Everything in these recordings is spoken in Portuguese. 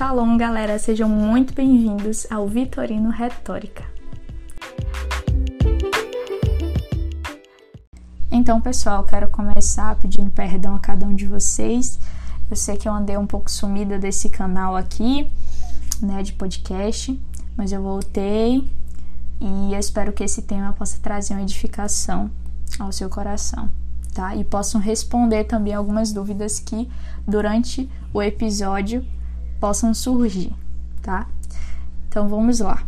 Shalom, galera, sejam muito bem-vindos ao Vitorino Retórica. Então, pessoal, quero começar pedindo perdão a cada um de vocês. Eu sei que eu andei um pouco sumida desse canal aqui, né, de podcast, mas eu voltei e eu espero que esse tema possa trazer uma edificação ao seu coração, tá? E possam responder também algumas dúvidas que durante o episódio possam surgir, tá? Então vamos lá.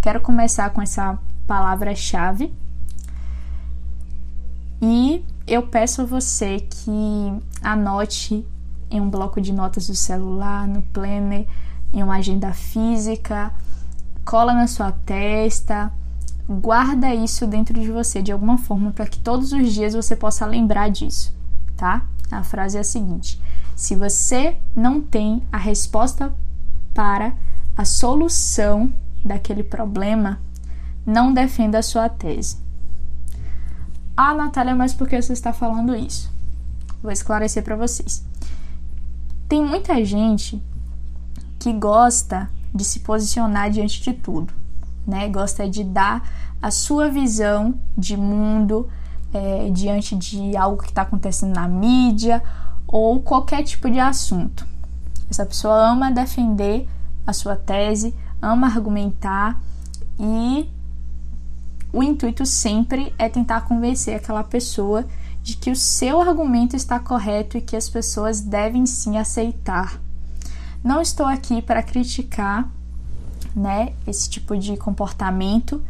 Quero começar com essa palavra-chave e eu peço a você que anote em um bloco de notas do celular, no planner, em uma agenda física, cola na sua testa, guarda isso dentro de você de alguma forma para que todos os dias você possa lembrar disso, tá? A frase é a seguinte: se você não tem a resposta para a solução daquele problema, não defenda a sua tese. Ah, Natália, mas por que você está falando isso? Vou esclarecer para vocês. Tem muita gente que gosta de se posicionar diante de tudo, né? Gosta de dar a sua visão de mundo é, diante de algo que está acontecendo na mídia ou qualquer tipo de assunto. Essa pessoa ama defender a sua tese, ama argumentar e o intuito sempre é tentar convencer aquela pessoa de que o seu argumento está correto e que as pessoas devem sim aceitar. Não estou aqui para criticar, né, esse tipo de comportamento.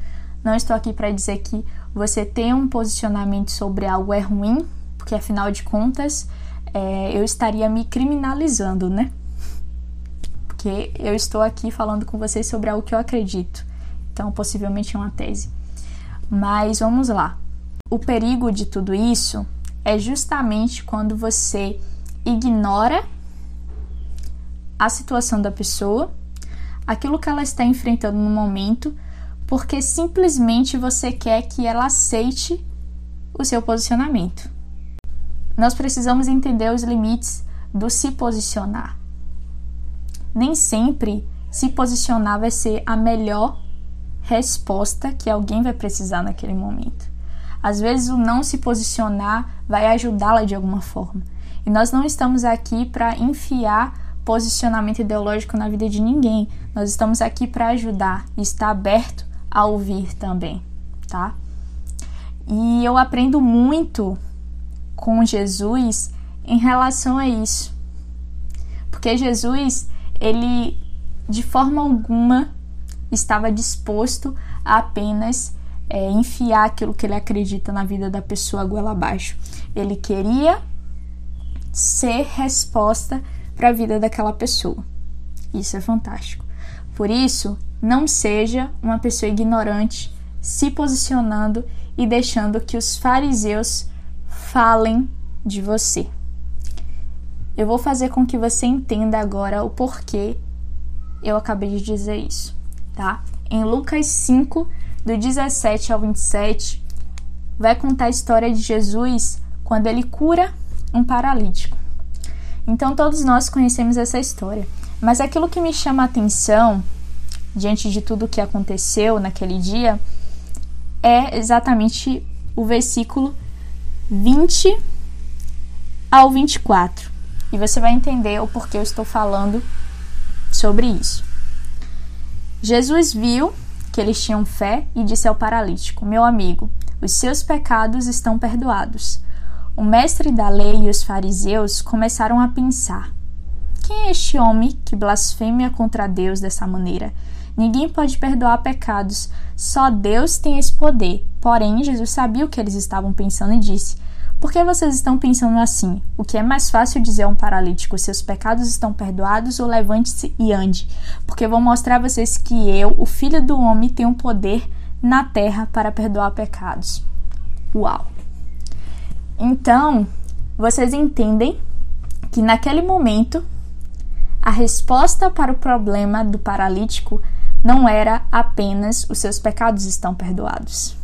Não estou aqui para dizer que você ter um posicionamento sobre algo é ruim, porque afinal de contas é, eu estaria me criminalizando, né? Porque eu estou aqui falando com vocês sobre algo que eu acredito. Então, possivelmente é uma tese. Mas vamos lá. O perigo de tudo isso é justamente quando você ignora a situação da pessoa, aquilo que ela está enfrentando no momento, porque simplesmente você quer que ela aceite o seu posicionamento nós precisamos entender os limites do se posicionar. Nem sempre se posicionar vai ser a melhor resposta que alguém vai precisar naquele momento. Às vezes, o não se posicionar vai ajudá-la de alguma forma. E nós não estamos aqui para enfiar posicionamento ideológico na vida de ninguém. Nós estamos aqui para ajudar e estar aberto a ouvir também, tá? E eu aprendo muito com Jesus em relação a isso. Porque Jesus, ele de forma alguma estava disposto a apenas é, enfiar aquilo que ele acredita na vida da pessoa goela abaixo. Ele queria ser resposta para a vida daquela pessoa. Isso é fantástico. Por isso, não seja uma pessoa ignorante se posicionando e deixando que os fariseus falem de você. Eu vou fazer com que você entenda agora o porquê eu acabei de dizer isso, tá? Em Lucas 5, do 17 ao 27, vai contar a história de Jesus quando ele cura um paralítico. Então todos nós conhecemos essa história, mas aquilo que me chama a atenção diante de tudo o que aconteceu naquele dia é exatamente o versículo 20 ao 24. E você vai entender o porquê eu estou falando sobre isso. Jesus viu que eles tinham fé e disse ao paralítico: Meu amigo, os seus pecados estão perdoados. O mestre da lei e os fariseus começaram a pensar: Quem é este homem que blasfema contra Deus dessa maneira? Ninguém pode perdoar pecados, só Deus tem esse poder. Porém, Jesus sabia o que eles estavam pensando e disse: Por que vocês estão pensando assim? O que é mais fácil dizer a um paralítico: Seus pecados estão perdoados ou levante-se e ande? Porque vou mostrar a vocês que eu, o filho do homem, tenho poder na terra para perdoar pecados. Uau! Então, vocês entendem que naquele momento a resposta para o problema do paralítico não era apenas os seus pecados estão perdoados,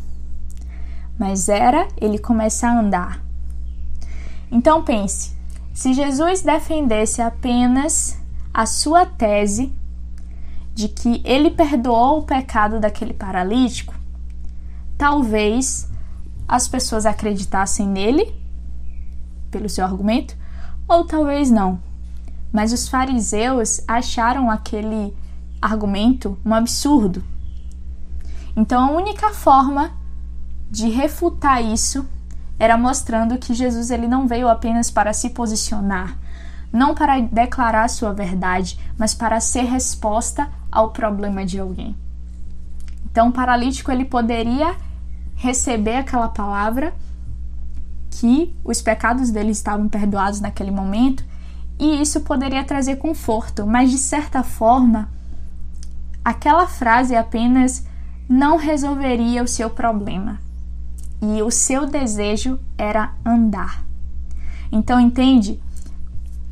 mas era ele começar a andar. Então pense, se Jesus defendesse apenas a sua tese de que ele perdoou o pecado daquele paralítico, talvez as pessoas acreditassem nele, pelo seu argumento, ou talvez não. Mas os fariseus acharam aquele argumento um absurdo. Então a única forma de refutar isso era mostrando que Jesus ele não veio apenas para se posicionar, não para declarar sua verdade, mas para ser resposta ao problema de alguém. Então o paralítico ele poderia receber aquela palavra que os pecados dele estavam perdoados naquele momento e isso poderia trazer conforto, mas de certa forma aquela frase apenas não resolveria o seu problema. E o seu desejo era andar. Então, entende?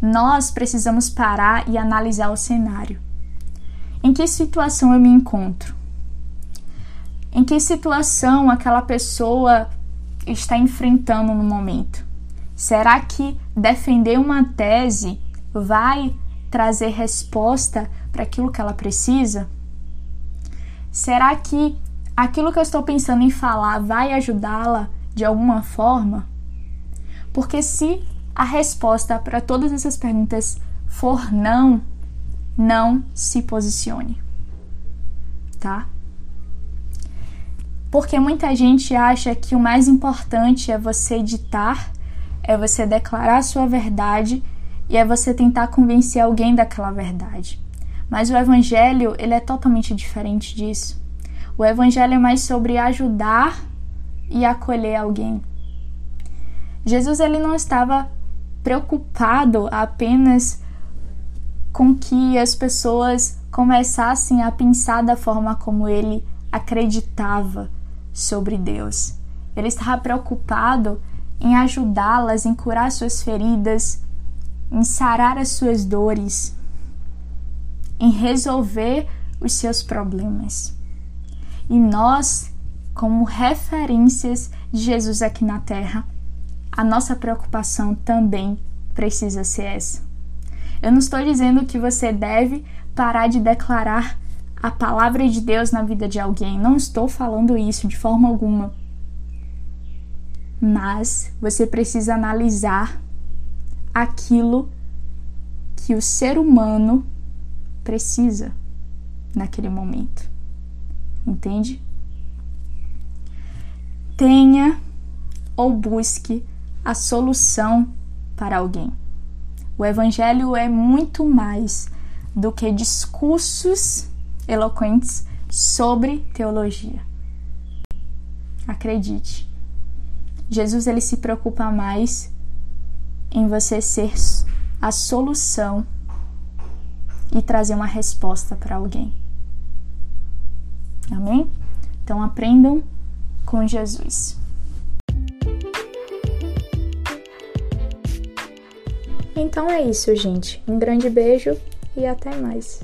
Nós precisamos parar e analisar o cenário. Em que situação eu me encontro? Em que situação aquela pessoa está enfrentando no momento? Será que defender uma tese vai trazer resposta para aquilo que ela precisa? Será que aquilo que eu estou pensando em falar vai ajudá-la de alguma forma? Porque se a resposta para todas essas perguntas for não, não se posicione. Tá? Porque muita gente acha que o mais importante é você ditar, é você declarar a sua verdade e é você tentar convencer alguém daquela verdade. Mas o evangelho, ele é totalmente diferente disso. O evangelho é mais sobre ajudar e acolher alguém. Jesus ele não estava preocupado apenas com que as pessoas começassem a pensar da forma como ele acreditava sobre Deus. Ele estava preocupado em ajudá-las, em curar suas feridas, em sarar as suas dores, em resolver os seus problemas. E nós, como referências de Jesus aqui na Terra, a nossa preocupação também precisa ser essa. Eu não estou dizendo que você deve parar de declarar a palavra de Deus na vida de alguém, não estou falando isso de forma alguma. Mas você precisa analisar aquilo que o ser humano precisa naquele momento. Entende? Tenha ou busque a solução para alguém. O Evangelho é muito mais do que discursos eloquentes sobre teologia. Acredite. Jesus ele se preocupa mais em você ser a solução e trazer uma resposta para alguém. Amém? Então aprendam com Jesus. Então é isso, gente. Um grande beijo e até mais.